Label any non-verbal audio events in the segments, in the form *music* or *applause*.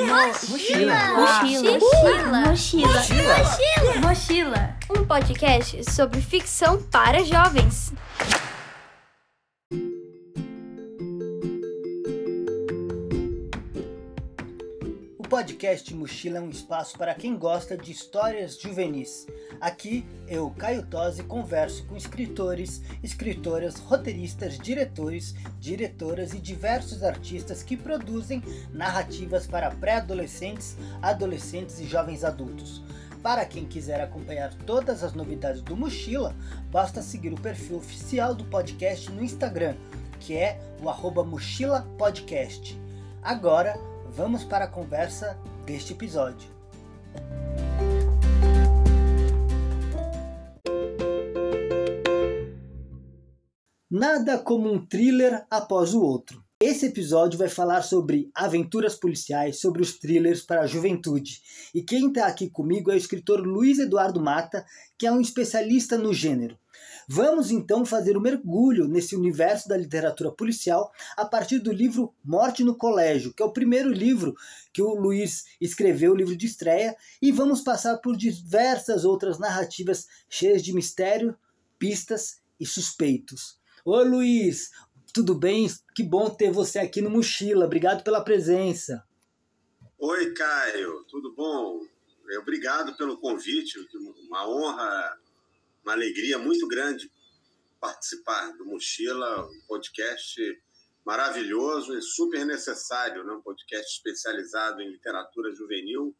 Mochila. Mochila. Mochila. Mochila. Mochila. Um podcast sobre ficção para jovens. Podcast Mochila é um espaço para quem gosta de histórias juvenis. Aqui eu, Caio Tosi, converso com escritores, escritoras, roteiristas, diretores, diretoras e diversos artistas que produzem narrativas para pré-adolescentes, adolescentes e jovens adultos. Para quem quiser acompanhar todas as novidades do Mochila, basta seguir o perfil oficial do podcast no Instagram, que é o arroba Mochila Podcast. Agora, vamos para a conversa deste episódio. Nada como um thriller após o outro. Esse episódio vai falar sobre aventuras policiais, sobre os thrillers para a juventude. E quem está aqui comigo é o escritor Luiz Eduardo Mata, que é um especialista no gênero. Vamos então fazer um mergulho nesse universo da literatura policial a partir do livro Morte no Colégio, que é o primeiro livro que o Luiz escreveu, o livro de estreia, e vamos passar por diversas outras narrativas cheias de mistério, pistas e suspeitos. Oi, Luiz, tudo bem? Que bom ter você aqui no Mochila. Obrigado pela presença. Oi, Caio, tudo bom? Obrigado pelo convite, uma honra, uma alegria muito grande participar do Mochila, um podcast maravilhoso e super necessário, né? um podcast especializado em literatura juvenil.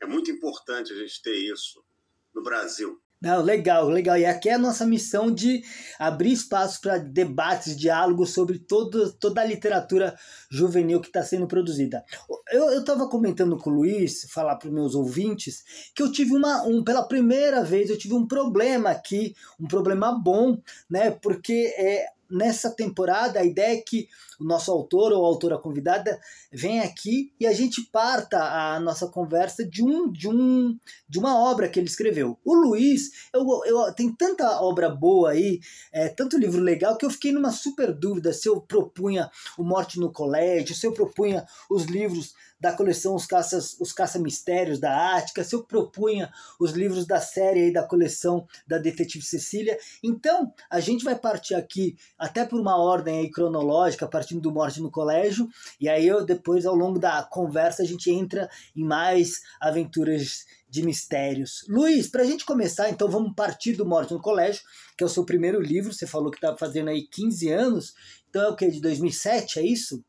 É muito importante a gente ter isso no Brasil. Não, legal, legal. E aqui é a nossa missão de abrir espaço para debates, diálogos sobre todo, toda a literatura juvenil que está sendo produzida. Eu estava comentando com o Luiz, falar para os meus ouvintes, que eu tive uma, um, pela primeira vez, eu tive um problema aqui, um problema bom, né? Porque é, nessa temporada, a ideia é que o nosso autor ou autora convidada venha aqui e a gente parta a nossa conversa de um de um de uma obra que ele escreveu. O Luiz, eu, eu tem tanta obra boa aí, é, tanto livro legal que eu fiquei numa super dúvida se eu propunha o Morte no Colégio, se eu propunha os livros da coleção Os Caças, os Caça Mistérios da Ática, se eu propunha os livros da série aí da coleção da Detetive Cecília. Então, a gente vai partir aqui até por uma ordem aí cronológica, partindo do Morte no Colégio, e aí eu depois ao longo da conversa a gente entra em mais aventuras de mistérios. Luiz, para a gente começar, então vamos partir do Morte no Colégio, que é o seu primeiro livro, você falou que está fazendo aí 15 anos, então é o que, de 2007, é isso?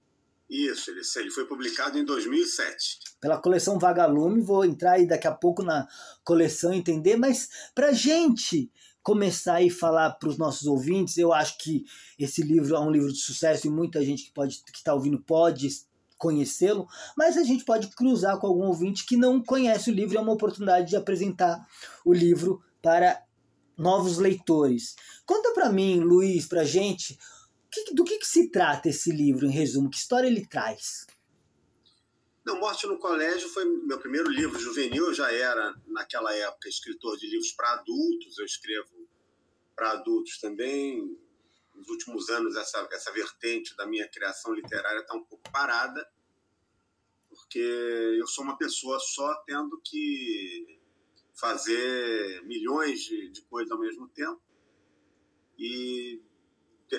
Isso, ele, ele foi publicado em 2007. Pela coleção Vagalume, vou entrar aí daqui a pouco na coleção entender, mas para gente começar e falar para os nossos ouvintes, eu acho que esse livro é um livro de sucesso e muita gente que pode que está ouvindo pode conhecê-lo, mas a gente pode cruzar com algum ouvinte que não conhece o livro, é uma oportunidade de apresentar o livro para novos leitores. Conta para mim, Luiz, para gente, que, do que, que, se trata esse livro, em resumo? Que história ele traz? Não, Morte no Colégio foi meu primeiro livro juvenil. Eu já era, naquela época, escritor de livros para adultos. Eu escrevo para adultos também. Nos últimos anos, essa, essa vertente da minha criação literária está um pouco parada, porque eu sou uma pessoa só tendo que fazer milhões de, de coisas ao mesmo tempo. E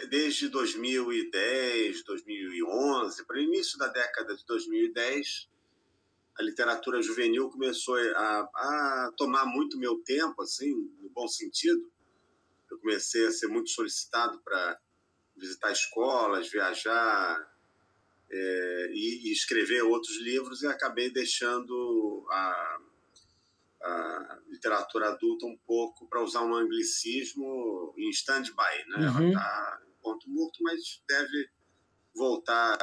desde 2010, 2011, para o início da década de 2010, a literatura juvenil começou a, a, tomar muito meu tempo, assim, no bom sentido. Eu comecei a ser muito solicitado para visitar escolas, viajar é, e, e, escrever outros livros e acabei deixando a, a literatura adulta um pouco, para usar um anglicismo, em stand-by. Né? Uhum. Ela está em ponto morto, mas deve voltar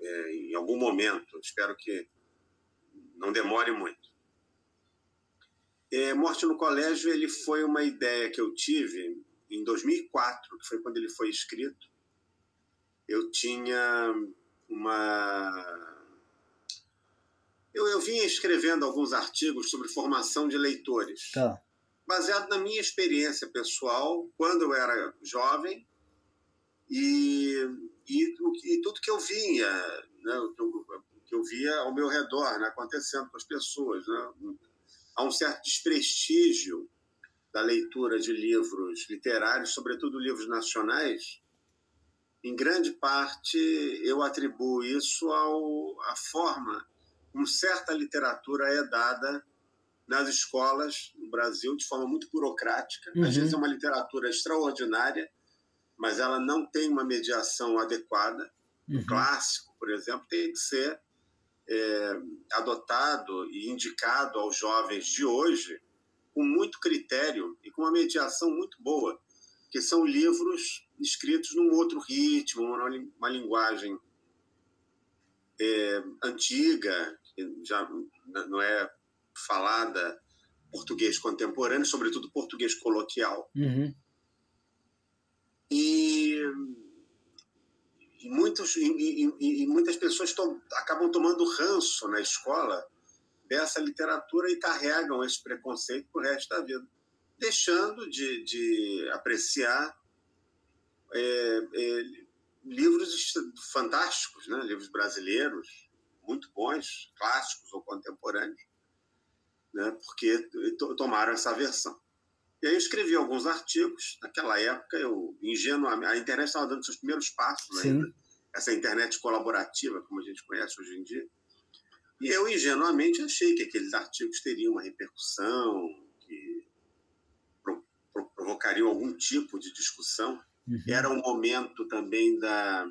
é, em algum momento. Espero que não demore muito. É, Morte no Colégio ele foi uma ideia que eu tive em 2004, que foi quando ele foi escrito. Eu tinha uma eu, eu vinha escrevendo alguns artigos sobre formação de leitores. Tá. Baseado na minha experiência pessoal, quando eu era jovem, e, e, e tudo que eu vinha, né, que eu via ao meu redor, né, acontecendo com as pessoas. Né? Há um certo desprestígio da leitura de livros literários, sobretudo livros nacionais. Em grande parte, eu atribuo isso ao, à forma como certa literatura é dada nas escolas no Brasil de forma muito burocrática. Uhum. Às vezes é uma literatura extraordinária, mas ela não tem uma mediação adequada. Uhum. O clássico, por exemplo, tem que ser é, adotado e indicado aos jovens de hoje com muito critério e com uma mediação muito boa, que são livros escritos num outro ritmo, uma linguagem é, antiga, já não é falada português contemporâneo, sobretudo português coloquial. Uhum. E, e, muitos, e, e, e muitas pessoas tom, acabam tomando ranço na escola dessa literatura e carregam esse preconceito para o resto da vida, deixando de, de apreciar é, é, livros fantásticos, né? livros brasileiros, muito bons, clássicos ou contemporâneos, né? porque tomaram essa versão. E aí eu escrevi alguns artigos. Naquela época, eu ingenuamente, a internet estava dando seus primeiros passos Sim. ainda, essa internet colaborativa, como a gente conhece hoje em dia. E eu ingenuamente achei que aqueles artigos teriam uma repercussão, que provocariam algum tipo de discussão. Uhum. Era um momento também da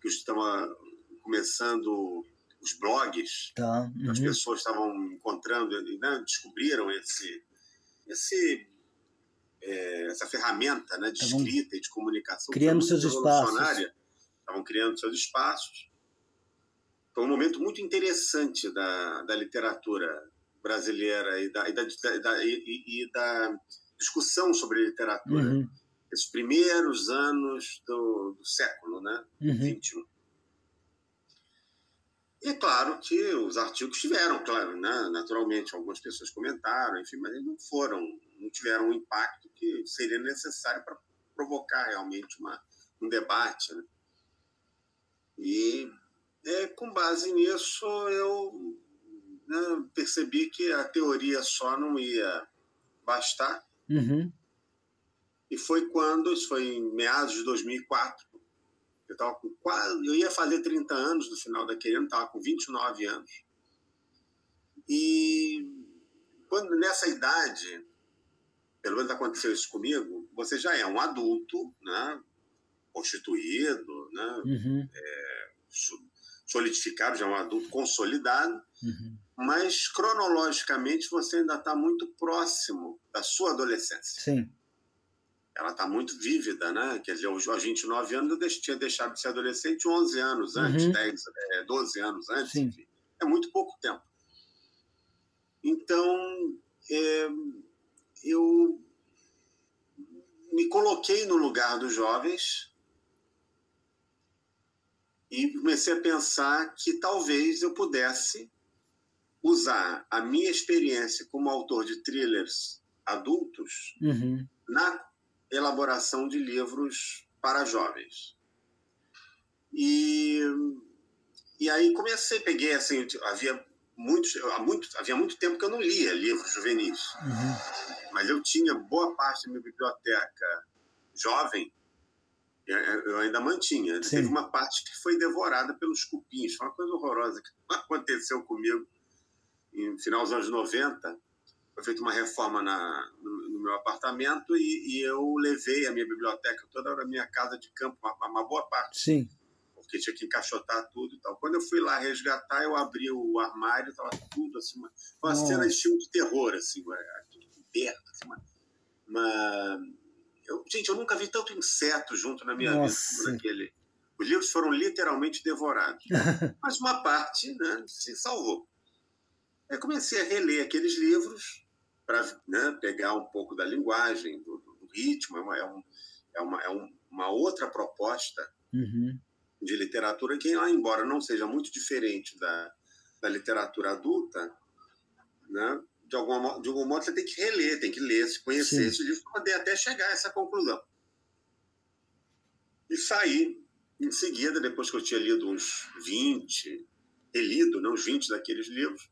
que estava começando os blogs, tá. uhum. as pessoas estavam encontrando, né, descobriram esse, esse é, essa ferramenta né, de escrita e de comunicação criando seus espaços estavam criando seus espaços foi um momento muito interessante da, da literatura brasileira e da, e da, da e, e, da discussão sobre literatura uhum. esses primeiros anos do, do século né uhum. 21 e é claro que os artigos tiveram, claro, né? naturalmente, algumas pessoas comentaram, enfim, mas eles não foram, não tiveram o impacto que seria necessário para provocar realmente uma, um debate. Né? E é, com base nisso, eu né, percebi que a teoria só não ia bastar. Uhum. E foi quando, isso foi em meados de 2004, eu tava com quase, eu ia fazer 30 anos no final daquele ano, estava com 29 anos. E quando nessa idade, pelo menos aconteceu isso comigo, você já é um adulto, né? constituído, né? Uhum. É, solidificado, já é um adulto consolidado, uhum. mas cronologicamente você ainda está muito próximo da sua adolescência. Sim ela está muito vívida, né? Quer dizer, aos 29 anos eu tinha deixado de ser adolescente 11 anos antes, uhum. 10, 12 é, anos antes, Sim. enfim. É muito pouco tempo. Então, é, eu me coloquei no lugar dos jovens e comecei a pensar que talvez eu pudesse usar a minha experiência como autor de thrillers adultos uhum. na elaboração de livros para jovens. E, e aí comecei, peguei assim, havia muitos, há muito, havia muito tempo que eu não lia livros juvenis, uhum. mas eu tinha boa parte da minha biblioteca jovem, eu ainda mantinha. Sim. Teve uma parte que foi devorada pelos cupins, foi uma coisa horrorosa que *laughs* aconteceu comigo no final dos anos 90 foi feita uma reforma na, no, no meu apartamento e, e, eu levei a minha biblioteca toda a minha casa de campo, uma, uma, boa parte. Sim. Porque tinha que encaixotar tudo e tal. Quando eu fui lá resgatar, eu abri o armário, estava tudo assim, uma, uma cena de filme de terror, assim, tudo coberto, assim, uma, uma... Eu, gente, eu nunca vi tanto inseto junto na minha Nossa. vida como naquele. Os livros foram literalmente devorados. *laughs* Mas uma parte né, se salvou. Aí comecei a reler aqueles livros para né, pegar um pouco da linguagem, do, do ritmo, é uma, é, um, é, uma, é um, uma outra proposta uhum. de literatura que, embora não seja muito diferente da, da literatura adulta, né, de, alguma, de algum modo você tem que reler, tem que ler, se conhecer Sim. esse livro para poder até chegar a essa conclusão. E saí em seguida, depois que eu tinha lido uns 20, relido, não, os 20 daqueles livros.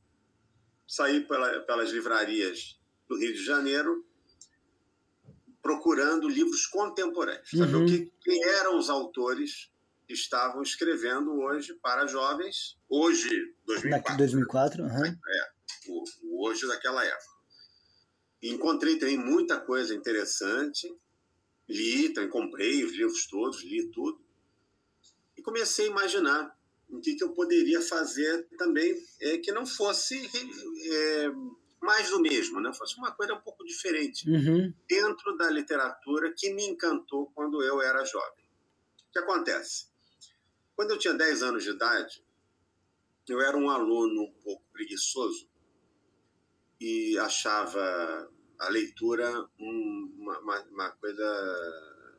Saí pela, pelas livrarias do Rio de Janeiro procurando livros contemporâneos, uhum. saber o que, quem eram os autores que estavam escrevendo hoje para jovens, hoje, 2004. 2004, uhum. É, o, o hoje daquela época. Encontrei também muita coisa interessante, li, também comprei os livros todos, li tudo, e comecei a imaginar o que, que eu poderia fazer também é, que não fosse é, mais do mesmo, né? fosse uma coisa um pouco diferente uhum. dentro da literatura que me encantou quando eu era jovem. O que acontece? Quando eu tinha 10 anos de idade, eu era um aluno um pouco preguiçoso e achava a leitura uma, uma, uma coisa,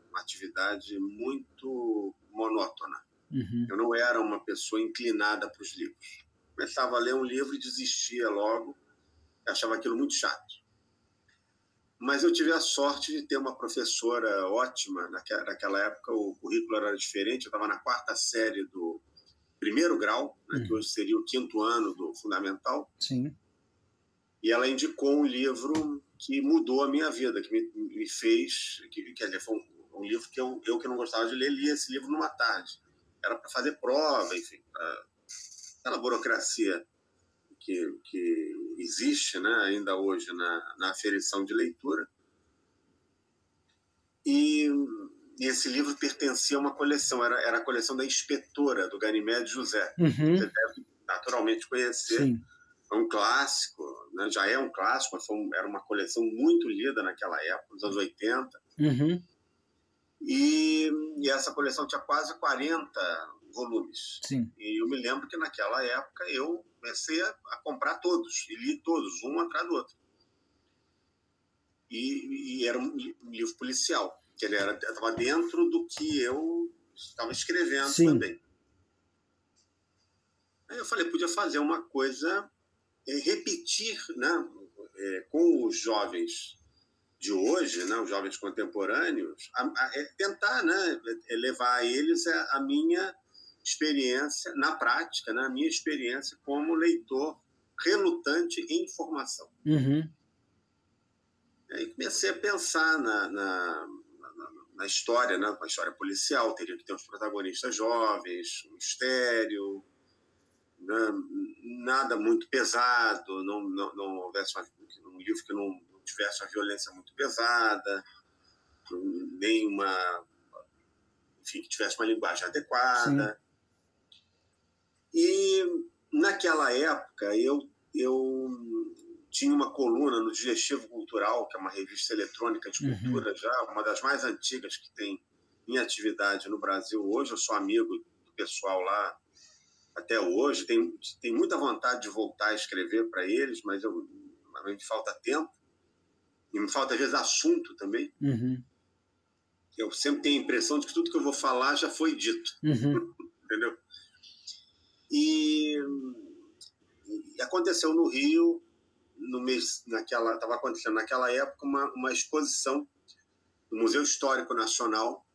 uma atividade muito monótona. Uhum. Eu não era uma pessoa inclinada para os livros. Começava a ler um livro e desistia logo, achava aquilo muito chato. Mas eu tive a sorte de ter uma professora ótima. Naquela época o currículo era diferente, eu estava na quarta série do primeiro grau, né, que hoje seria o quinto ano do fundamental. Sim. E ela indicou um livro que mudou a minha vida, que me, me fez, que, quer dizer, foi um, um, livro que eu, eu que não gostava de ler, li esse livro numa tarde. Era para fazer prova, enfim, pra, aquela burocracia que, que existe né, ainda hoje na, na aferição de leitura. E, e, esse livro pertencia a uma coleção, era, era a coleção da Inspetora, do Ganymede José. Uhum. Você deve naturalmente conhecer. Sim. É um clássico, né? já é um clássico, um, era uma coleção muito lida naquela época, nos anos 80. Uhum. E, e, essa coleção tinha quase 40 volumes. Sim. E eu me lembro que naquela época eu comecei a, a comprar todos, e li todos, um atrás do outro. E, e era um, livro policial, que ele estava dentro do que eu estava escrevendo Sim. também. Aí eu falei, podia fazer uma coisa é, repetir né, é, com os jovens de hoje, né, os jovens contemporâneos, a, a, é tentar né, é, levar a eles a, a, minha experiência na prática, né, a minha experiência como leitor relutante em informação. Uhum. Aí comecei a pensar na, na, na, na história, né, uma história policial, teria que ter uns protagonistas jovens, um mistério, né, nada muito pesado, não, não, não houvesse uma, um livro que não, não tivesse uma violência muito pesada, nem uma. Enfim, que tivesse uma linguagem adequada. E naquela época eu, eu tinha uma coluna no Digestivo Cultural, que é uma revista eletrônica de Uhum. cultura já, uma das mais antigas que tem em atividade no Brasil hoje. Eu sou amigo do pessoal lá até hoje. Tem, tem muita vontade de voltar a escrever para eles, mas eu, me falta tempo. E me falta, às vezes, assunto também. Uhum. Eu sempre tenho a impressão de que tudo que eu vou falar já foi dito. Uhum. *laughs* Entendeu? E, e, aconteceu no Rio, no mês, naquela, estava acontecendo naquela época uma, uma exposição no Museu Histórico Nacional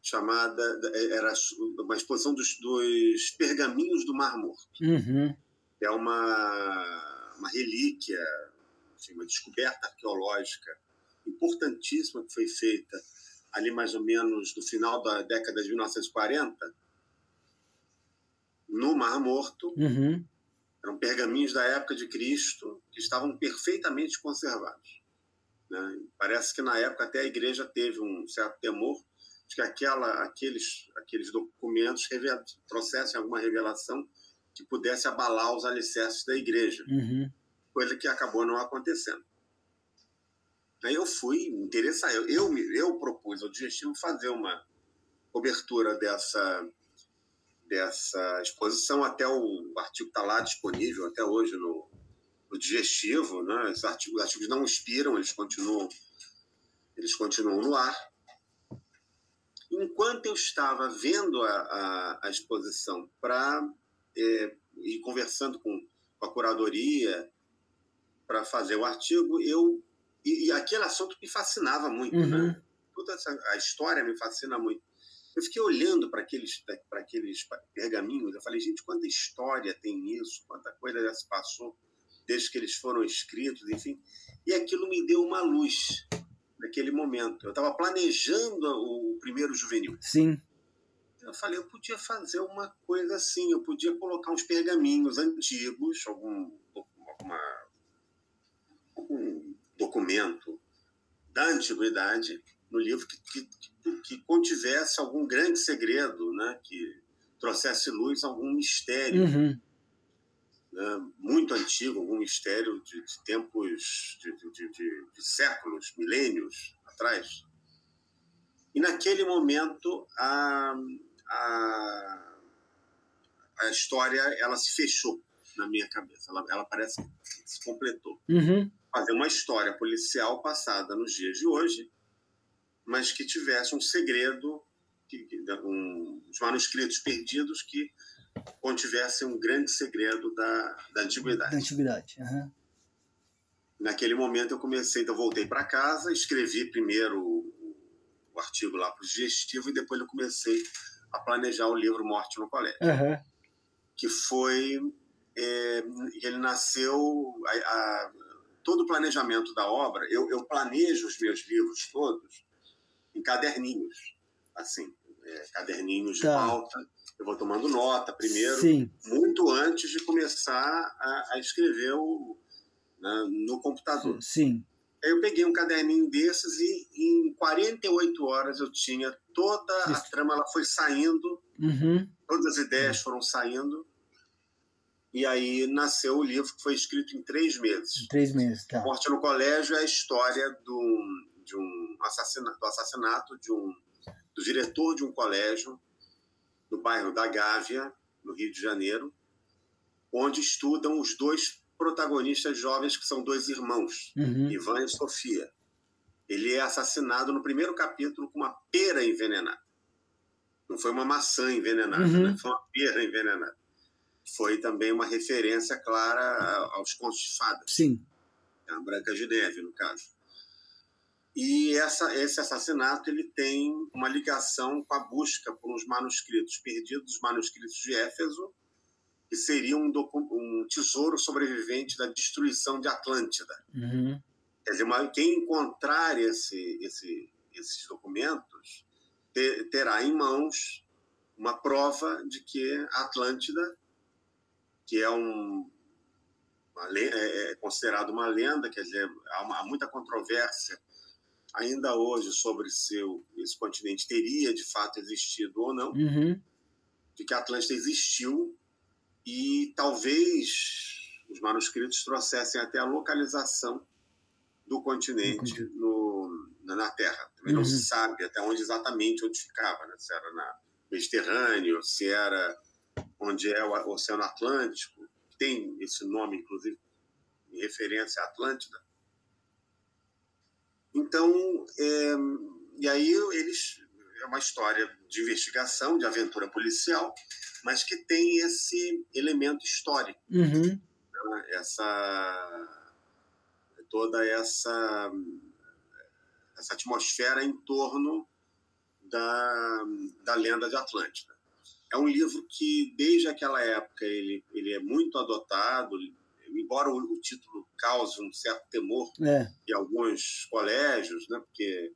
chamada era uma exposição dos, dos pergaminhos do Mar Morto. Uhum. É uma, uma relíquia, assim, uma descoberta arqueológica importantíssima que foi feita ali mais ou menos no final da década de 1940 no Mar Morto. Uhum. Eram pergaminhos da época de Cristo que estavam perfeitamente conservados. Né? Parece que na época até a igreja teve um certo temor de que aquela, aqueles, aqueles documentos trouxessem alguma revelação que pudesse abalar os alicerces da igreja, uhum. coisa que acabou não acontecendo. Aí eu fui interessado, eu, eu, eu propus ao digestivo fazer uma cobertura dessa, dessa exposição, até o, artigo está lá disponível até hoje no, no digestivo, né? Esses artigos, os artigos não expiram, eles continuam, eles continuam no ar enquanto eu estava vendo a, a, a exposição para é, e conversando com, com a curadoria para fazer o artigo, eu e, e, aquele assunto me fascinava muito, uhum. né? Toda essa, a história me fascina muito. Eu fiquei olhando para aqueles, aqueles pergaminhos, eu falei, gente, quanta história tem isso, quanta coisa já se passou desde que eles foram escritos, enfim. E aquilo me deu uma luz naquele momento. Eu estava planejando o primeiro juvenil. Sim. Eu falei, eu podia fazer uma coisa assim, eu podia colocar uns pergaminhos antigos, algum, alguma, algum documento da antiguidade no livro que, que, que, contivesse algum grande segredo, né? que trouxesse luz a algum mistério. Uhum né, muito antigo, algum mistério de, de tempos, de, de, de, séculos, milênios atrás. E naquele momento a, a, a história ela se fechou na minha cabeça, ela, ela parece que se completou. Uhum. Fazer uma história policial passada nos dias de hoje, mas que tivesse um segredo, que, um, os manuscritos perdidos que contivesse um grande segredo da, da antiguidade. Da antiguidade. Uhum. Naquele momento eu comecei, então voltei para casa, escrevi primeiro o, o artigo lá para o digestivo e depois eu comecei a planejar o livro Morte no Colégio, uhum. que foi é, ele nasceu a, a, todo o planejamento da obra. Eu, eu, planejo os meus livros todos em caderninhos, assim, é, caderninhos de tá. pauta eu vou tomando nota primeiro, Sim. muito antes de começar a, a escrever o, né, no computador. Sim. Aí eu peguei um caderninho desses e em 48 horas eu tinha toda a trama, ela foi saindo, uhum. todas as ideias foram saindo. E aí nasceu o livro que foi escrito em três meses. Três meses, tá. Morte no Colégio é a história do, de um assassinato, do assassinato de um, do diretor de um colégio no bairro da Gávea, no Rio de Janeiro, onde estudam os dois protagonistas jovens que são dois irmãos, uhum. Ivan e Sofia. Ele é assassinado no primeiro capítulo com uma pera envenenada. Não foi uma maçã envenenada, uhum. né? foi uma pera envenenada. Foi também uma referência clara aos contos de fadas. Sim. A Branca de Neve, no caso. E essa, esse assassinato ele tem uma ligação com a busca por uns manuscritos perdidos, os manuscritos de Éfeso, que seriam um, um, tesouro sobrevivente da destruição de Atlântida. Uhum. Quer dizer, quem encontrar esse, esse, esses documentos ter, terá em mãos uma prova de que Atlântida, que é um, uma, é, é considerado uma lenda, quer dizer, há, uma, há muita controvérsia ainda hoje sobre se esse continente teria de fato existido ou não, uhum. de que a Atlântida existiu e talvez os manuscritos trouxessem até a localização do continente no, na Terra. Também uhum. não se sabe até onde exatamente onde ficava, né? se era na Mediterrâneo, se era onde é o Oceano Atlântico, tem esse nome, inclusive, em referência à Atlântida. Então, é, e aí eles é uma história de investigação, de aventura policial, mas que tem esse elemento histórico, uhum. né? essa toda essa essa atmosfera em torno da, da lenda de Atlântida. É um livro que desde aquela época ele, ele é muito adotado, embora o, o título cause um certo temor é. em alguns colégios, né, porque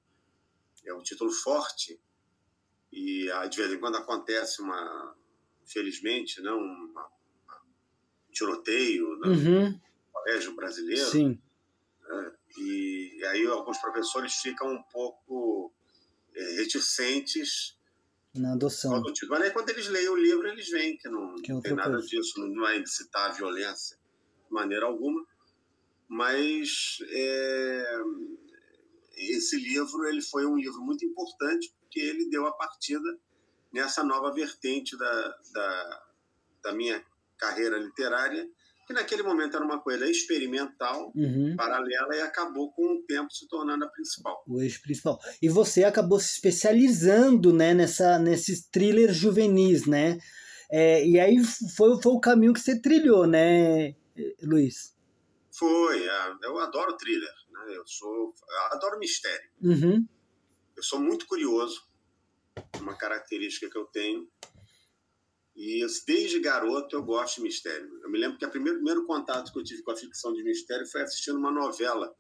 é um título forte e ah, de vez em quando acontece uma, infelizmente, né, um tiroteio né, uhum. no colégio brasileiro. Sim. Né, e, e, aí alguns professores ficam um pouco é, reticentes na adoção. Mas aí quando eles leem o livro, eles veem que não, que não tem nada coisa. disso, não vai incitar a violência maneira alguma, mas é, esse livro ele foi um livro muito importante porque ele deu a partida nessa nova vertente da, da, da minha carreira literária, que naquele momento era uma coisa experimental, uhum. paralela, e acabou com o tempo se tornando a principal. O eixo principal. E você acabou se especializando né, nessa, nesses thrillers juvenis, né? É, e aí foi, foi o caminho que você trilhou, né, Luiz? Foi. Eu adoro thriller. Né? Eu sou, eu adoro mistério. Uhum. Eu sou muito curioso. uma característica que eu tenho. E desde garoto eu gosto de mistério. Eu me lembro que o primeiro, primeiro contato que eu tive com a ficção de mistério foi assistindo uma novela.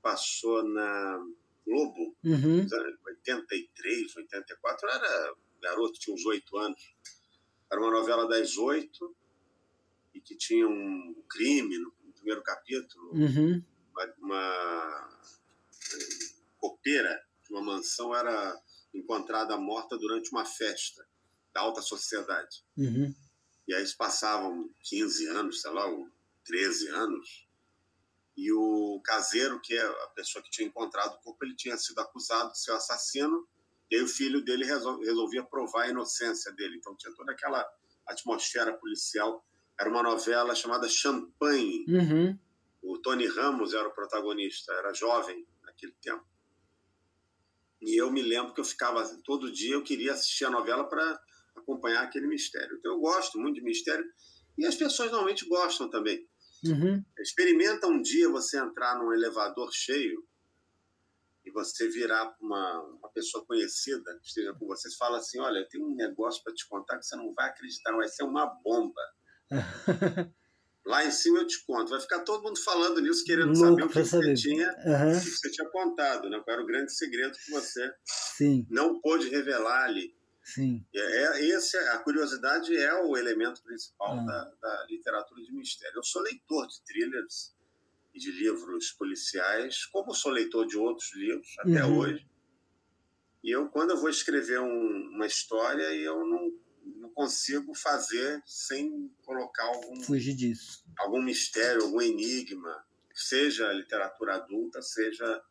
Passou na Globo, Uhum. nos anos 83, 84. Eu era garoto, tinha uns oito anos. Era uma novela das oito e que tinha um crime no primeiro capítulo. Uhum. Uma, uma eh, copeira de uma mansão era encontrada morta durante uma festa da alta sociedade. Uhum. E aí se passavam 15 anos, sei lá, ou 13 anos, e o caseiro, que é a pessoa que tinha encontrado o corpo, ele tinha sido acusado de ser o assassino, e aí o filho dele resol- resolvia provar a inocência dele. Então tinha toda aquela atmosfera policial. Era uma novela chamada Champagne. Uhum. O Tony Ramos era o protagonista, era jovem naquele tempo. E eu me lembro que eu ficava todo dia, eu queria assistir a novela para acompanhar aquele mistério. Então eu gosto muito de mistério e as pessoas normalmente gostam também. Uhum. Experimenta um dia você entrar num elevador cheio e você virar uma, uma pessoa conhecida que esteja com você e fala assim: Olha, eu tenho um negócio para te contar que você não vai acreditar, vai ser uma bomba. *laughs* Lá em cima eu te conto. Vai ficar todo mundo falando nisso, querendo Louco saber o que, saber. você tinha, o que você tinha contado, né? Qual era o grande segredo que você Sim, não pôde revelar ali. sim. E É, esse, a curiosidade é o elemento principal Ah. da, da literatura de mistério. Eu sou leitor de thrillers e de livros policiais, como sou leitor de outros livros até Uhum. hoje. E eu, quando eu vou escrever um- uma história, eu não consigo fazer sem colocar algum, Fugir disso. algum mistério, algum enigma, seja literatura adulta, seja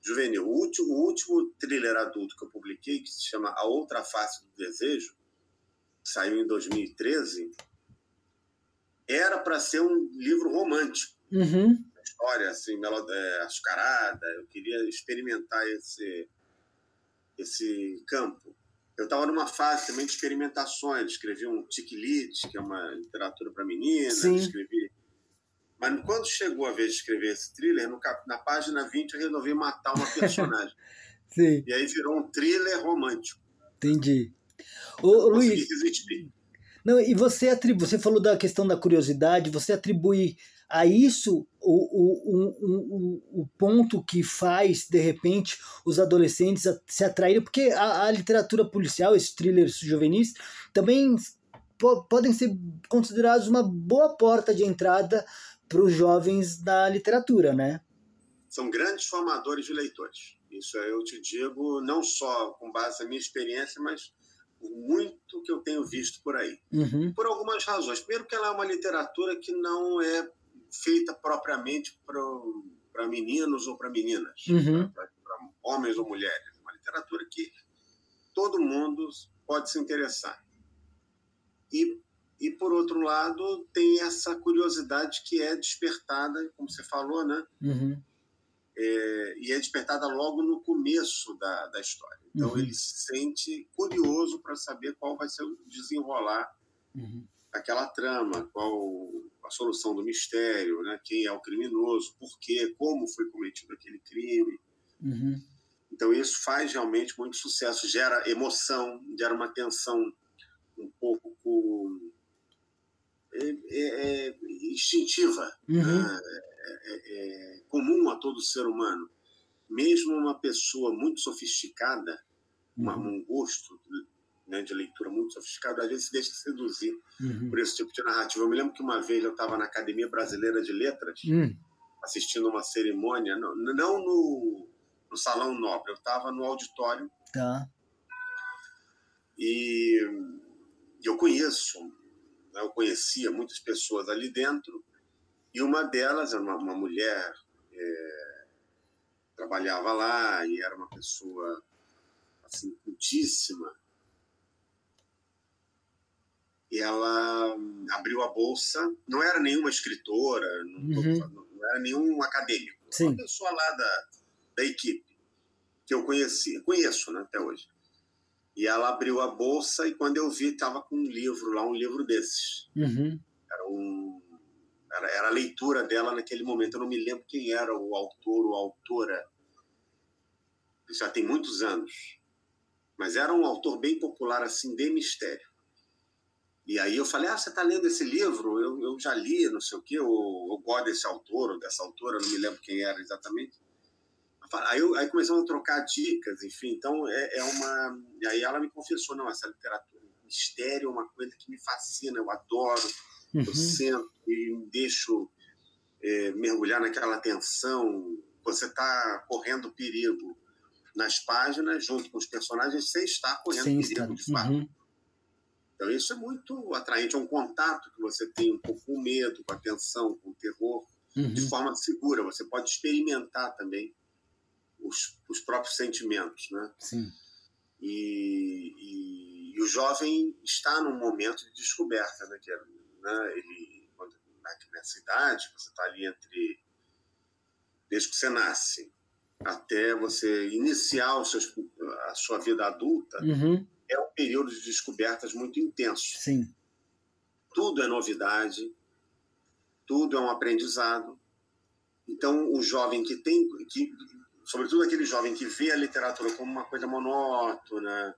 juvenil. O último, o último thriller adulto que eu publiquei, que se chama A Outra Face do Desejo, saiu em 2013, era para ser um livro romântico, Uhum. história assim, é, açucarada. Eu queria experimentar esse esse campo. Eu estava numa fase também de experimentações. Escrevi um Tiquilite, que é uma literatura para meninas. Sim. Escrevi. Mas quando chegou a vez de escrever esse thriller, no cap- na página 20 eu resolvi matar uma personagem. *laughs* Sim, e aí virou um thriller romântico. entendi. Ô, Luiz, resistir. Não, e você atribui, você falou da questão da curiosidade, você atribui a isso o, o, o, o, o ponto que faz, de repente, os adolescentes se atraírem, porque a, a literatura policial, esses thrillers juvenis, também po- podem ser considerados uma boa porta de entrada para os jovens da literatura, né? São grandes formadores de leitores. Isso eu te digo, não só com base na minha experiência, mas por muito que eu tenho visto por aí. Uhum, por algumas razões. Primeiro, que ela é uma literatura que não é feita propriamente para meninos ou para meninas, Uhum. para homens ou mulheres. Uma literatura que todo mundo pode se interessar. E, e, por outro lado, tem essa curiosidade que é despertada, como você falou, né? uhum, É, e é despertada logo no começo da, da história. Então, Uhum. ele se sente curioso para saber qual vai ser o desenrolar uhum, aquela trama, qual a solução do mistério, né? quem é o criminoso, por quê, como foi cometido aquele crime. uhum, Então isso faz realmente muito sucesso, gera emoção, gera uma tensão um pouco é, é, é, instintiva, uhum, né? é, é comum a todo ser humano. Mesmo uma pessoa muito sofisticada, uhum, um gosto né, de leitura muito sofisticado, às vezes se deixa seduzir uhum. por esse tipo de narrativa. Eu me lembro que uma vez eu estava na Academia Brasileira de Letras, Hum, assistindo uma cerimônia, não, não no, no Salão Nobre, eu estava no auditório tá. e eu conheço, né, eu conhecia muitas pessoas ali dentro, e uma delas era uma, uma mulher, é, trabalhava lá e era uma pessoa assim, cultíssima. E ela hum, abriu a bolsa, não era nenhuma escritora, não, Uhum. falando- não era nenhum acadêmico, Sim. uma pessoa lá da, da equipe, que eu conhecia, conheço né, até hoje. E ela abriu a bolsa e quando eu vi, estava com um livro lá, um livro desses. Uhum, Era, um, era, era a leitura dela naquele momento. Eu não me lembro quem era o autor ou a autora. Já tem muitos anos. mas era um autor bem popular, assim, de mistério. E aí eu falei, ah, você está lendo esse livro? Eu, eu já li, não sei o quê, eu, eu gosto desse autor ou dessa autora, não me lembro quem era exatamente. Aí, eu, aí começamos a trocar dicas, enfim, então é, é uma... E aí ela me confessou, não, essa literatura, mistério é uma coisa que me fascina, eu adoro, uhum. eu sento e me deixo é, mergulhar naquela tensão, você está correndo perigo nas páginas, junto com os personagens, sem estar correndo Sim, perigo, de fato. Uhum. Então, isso é muito atraente. É um contato que você tem um pouco com o medo, com a tensão, com o terror, uhum. de forma segura. Você pode experimentar também os, os próprios sentimentos, né? Sim. E, e, e, o jovem está num momento de descoberta, né? Que é, né? Ele, quando, nessa idade, você está ali entre... Desde que você nasce até você iniciar seus, a sua vida adulta, uhum é um período de descobertas muito intenso. Sim. Tudo é novidade, tudo é um aprendizado. Então, o jovem que tem, que, sobretudo aquele jovem que vê a literatura como uma coisa monótona,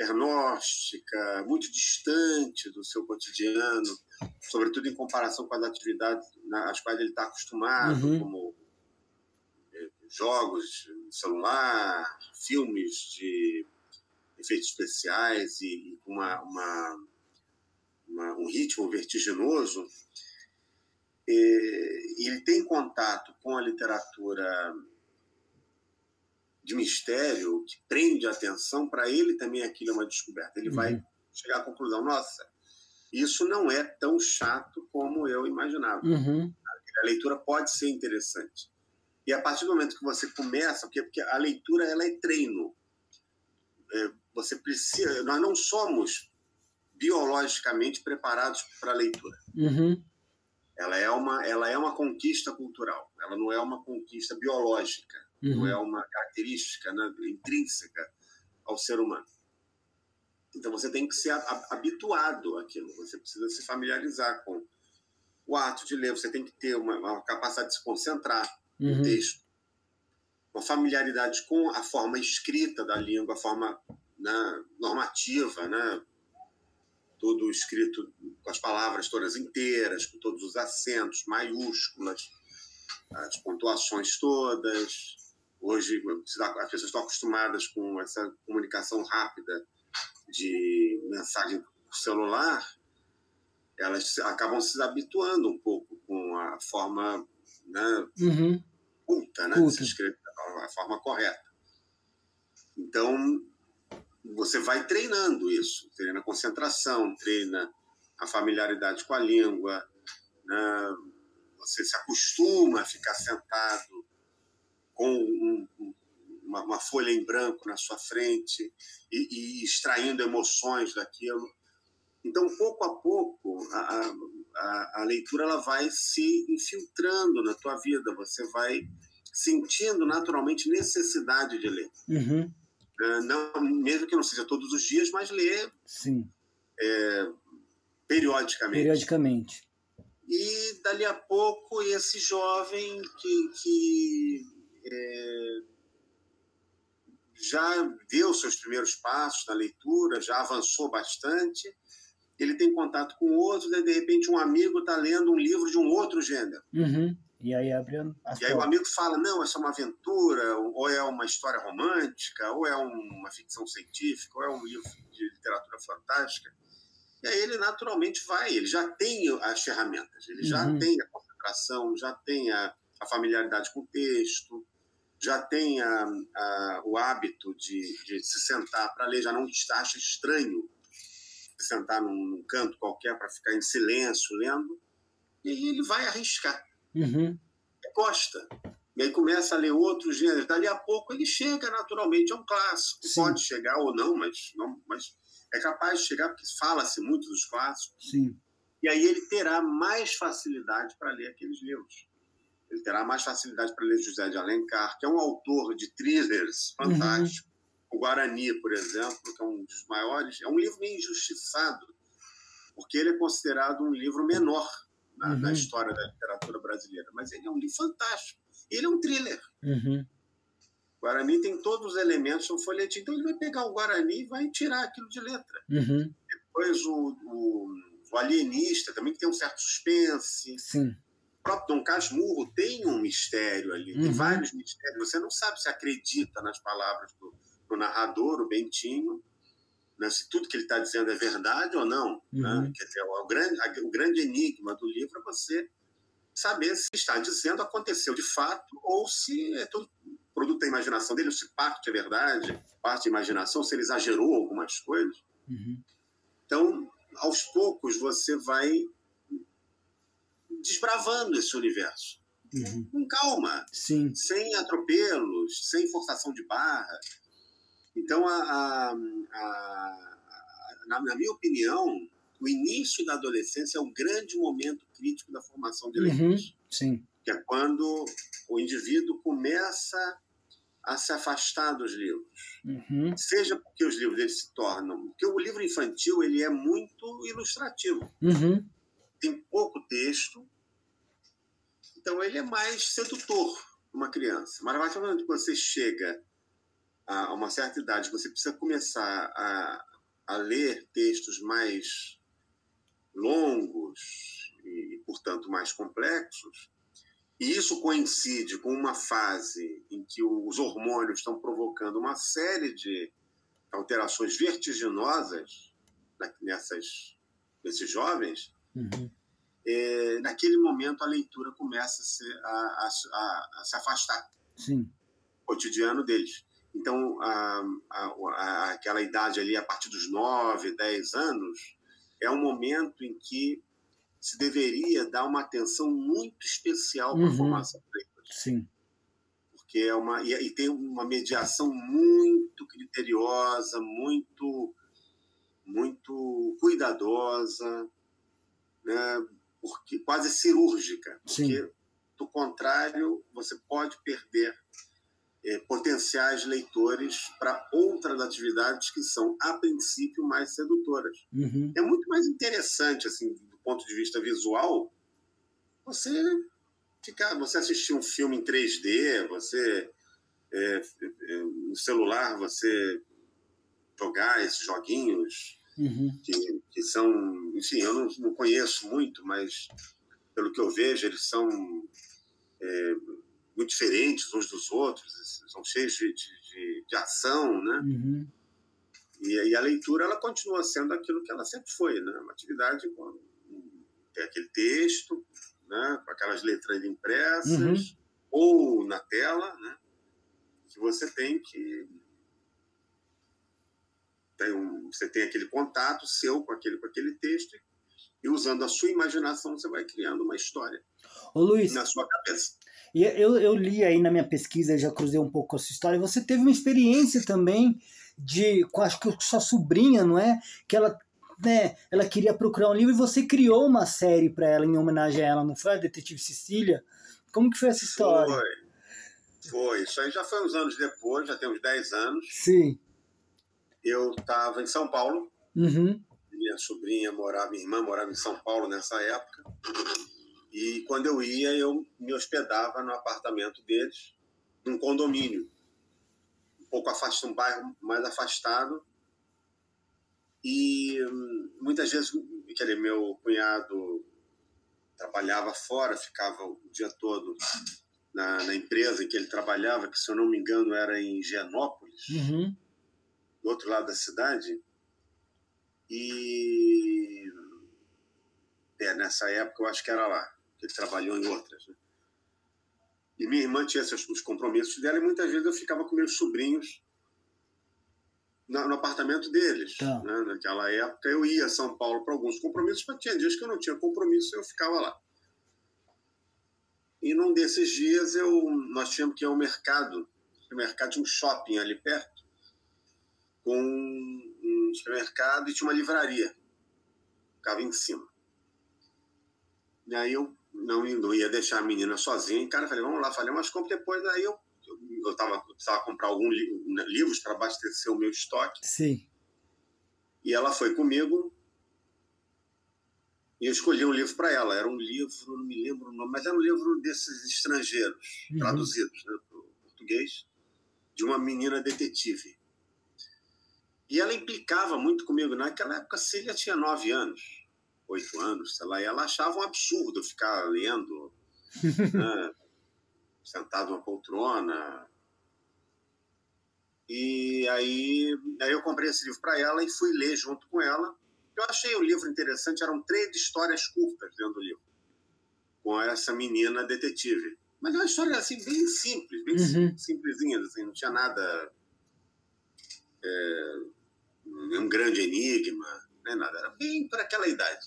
pernóstica, muito distante do seu cotidiano, sobretudo em comparação com as atividades às quais ele está acostumado, uhum. como eh, jogos celular, filmes de efeitos especiais e, com uma, uma, uma, um ritmo vertiginoso, e, ele tem contato com a literatura de mistério que prende a atenção, para ele também aquilo é uma descoberta. Ele uhum. vai chegar à conclusão: nossa, isso não é tão chato como eu imaginava. Uhum. A leitura pode ser interessante. E a partir do momento que você começa, porque, porque a leitura ela é treino. É, você precisa. Nós não somos biologicamente preparados para a leitura. Uhum. Ela é uma, ela é uma conquista cultural. Ela não é uma conquista biológica. Uhum. Não é uma característica né, intrínseca ao ser humano. Então você tem que ser habituado àquilo. Você precisa se familiarizar com o ato de ler. Você tem que ter uma, uma capacidade de se concentrar uhum. no texto, uma familiaridade com a forma escrita da língua, a forma né, normativa, né? tudo escrito com as palavras todas inteiras, com todos os acentos, maiúsculas, as pontuações todas. Hoje as pessoas estão acostumadas com essa comunicação rápida de mensagem por celular, elas acabam se habituando um pouco com a forma né, uhum. culta, né, culta. de se escrever, a forma correta. Então, você vai treinando isso, treina a concentração, treina a familiaridade com a língua, né? você se acostuma a ficar sentado com um, uma, uma, folha em branco na sua frente e, e, extraindo emoções daquilo. Então, pouco a pouco, a, a, a leitura ela vai se infiltrando na tua vida, você vai sentindo naturalmente necessidade de ler. Uhum. É, não, mesmo que não seja todos os dias, mas ler Sim. É, periodicamente. Periodicamente. E dali a pouco esse jovem que, que é, já deu seus primeiros passos na leitura, já avançou bastante, ele tem contato com outros, e de repente um amigo está lendo um livro de um outro gênero. Uhum. E aí abre as E aí o amigo fala, não, essa é uma aventura, ou é uma história romântica, ou é uma ficção científica, ou é um livro de literatura fantástica. E aí ele naturalmente vai, ele já tem as ferramentas, ele já uhum. tem a concentração, já tem a, a familiaridade com o texto, já tem a, a, o hábito de, de se sentar para ler, já não acha estranho se sentar num, num canto qualquer para ficar em silêncio lendo, e ele vai arriscar. Uhum. Gosta. E aí começa a ler outros gêneros. Dali a pouco ele chega naturalmente a um clássico. Sim. Pode chegar ou não mas, não, mas é capaz de chegar porque fala-se muito dos clássicos. Sim. E aí ele terá mais facilidade para ler aqueles livros. Ele terá mais facilidade para ler José de Alencar, que é um autor de thrillers fantástico. Uhum. O Guarani, por exemplo, que é um dos maiores, é um livro meio injustiçado, porque ele é considerado um livro menor na, uhum. história da literatura brasileira. Mas ele é um livro fantástico. Ele é um thriller. Uhum. Guarani tem todos os elementos no folhetim, então ele vai pegar o Guarani e vai tirar aquilo de letra. Uhum. Depois o, o, o alienista também, que tem um certo suspense. Sim. O próprio Dom Casmurro tem um mistério ali, tem Uhum. vários mistérios. Você não sabe se acredita nas palavras do, do narrador, o Bentinho, né, se tudo que ele está dizendo é verdade ou não. Né? Uhum. Quer dizer, o, grande, o grande enigma do livro é você saber se está dizendo aconteceu de fato ou se é tudo produto da imaginação dele, se parte é verdade, parte da imaginação, se ele exagerou algumas coisas. Uhum. Então, aos poucos, você vai desbravando esse universo. Uhum. Com calma, Sim. sem atropelos, sem forçação de barra. Então, a, a- a- na, na minha opinião, o início da adolescência é um grande momento crítico da formação de Uhum. leitores, Sim. que é quando o indivíduo começa a se afastar dos livros Uhum. seja porque os livros eles se tornam, porque o livro infantil ele é muito ilustrativo, Uhum. tem pouco texto, então ele é mais sedutor uma criança. Mas a partir do momento que você chega a uma certa idade, você precisa começar a, a ler textos mais longos e, portanto, mais complexos, e isso coincide com uma fase em que os hormônios estão provocando uma série de alterações vertiginosas nessas, nesses jovens, Uhum. é, naquele momento a leitura começa a se, a- a- a se afastar Sim. do cotidiano deles. Então, a, a- a- aquela idade ali, a partir dos 9, 10 anos, é um momento em que se deveria dar uma atenção muito especial para a Uhum. formação Sim. porque é uma e, e tem uma mediação muito criteriosa, muito muito cuidadosa, né? Porque quase cirúrgica, Sim. porque do contrário você pode perder eh, potenciais leitores para outras atividades que são a princípio mais sedutoras. Uhum. É muito mais interessante assim do ponto de vista visual você ficar, você assistir um filme em 3D, você é, é, no celular você jogar esses joguinhos Uhum. que, que são, enfim, eu não, não conheço muito, mas pelo que eu vejo eles são é, muito diferentes uns dos outros, são cheios de, de, de- ação, né? Uhum. E, e a leitura ela continua sendo aquilo que ela sempre foi, né? Uma atividade com tem aquele texto, né? Com aquelas letras impressas Uhum. ou na tela, né? Que você tem que tem um, você tem aquele contato seu com aquele com aquele texto e usando a sua imaginação você vai criando uma história Ô Luiz, na sua cabeça. E eu, eu li aí na minha pesquisa, já cruzei um pouco com a sua história, você teve uma experiência também de, com acho que com sua sobrinha, não é? Que ela, né, ela queria procurar um livro e você criou uma série para ela em homenagem a ela, não foi? A Detetive Cecília? Como que foi essa história? Foi. Foi. Isso aí já foi uns anos depois, já tem uns 10 anos. Sim. Eu estava em São Paulo, Uhum. minha sobrinha morava, minha irmã morava em São Paulo nessa época. E quando eu ia, eu me hospedava no apartamento deles, num condomínio, um pouco afastado, um bairro mais afastado. E hum, muitas vezes, quer dizer, meu cunhado trabalhava fora, ficava o dia todo na, na empresa em que ele trabalhava, que se eu não me engano era em Higienópolis Uhum. do outro lado da cidade. E é, nessa época eu acho que era lá, ele trabalhou em outras. Né? E minha irmã tinha esses, os compromissos dela e muitas vezes eu ficava com meus sobrinhos na- no apartamento deles. Tá. Né? Naquela época eu ia a São Paulo para alguns compromissos, mas tinha dias que eu não tinha compromisso e eu ficava lá. E num desses dias eu, nós tínhamos que ir ao mercado, o mercado tinha um shopping ali perto, com um supermercado e tinha uma livraria. Ficava em cima. E aí eu não, ia- não ia deixar a menina sozinha em casa, falei, vamos lá, falei umas compras, depois aí eu eu estava precisava comprar alguns livros para abastecer o meu estoque. Sim. E ela foi comigo e eu escolhi um livro para ela. Era um livro, não me lembro o nome, mas era um livro desses estrangeiros, Uhum. traduzidos né, para o português, de uma menina detetive. E ela implicava muito comigo. Naquela época, Cília tinha nove anos, oito anos, sei lá, e ela achava um absurdo ficar lendo, *laughs* né, sentado numa poltrona. E aí, aí eu comprei esse livro para ela e fui ler junto com ela. Eu achei o livro interessante, eram três histórias curtas dentro do livro, com essa menina detetive. Mas é uma história assim, bem simples, bem Uhum. simplesinha, assim, não tinha nada. É, um grande enigma, nem nada. Era bem para aquela idade.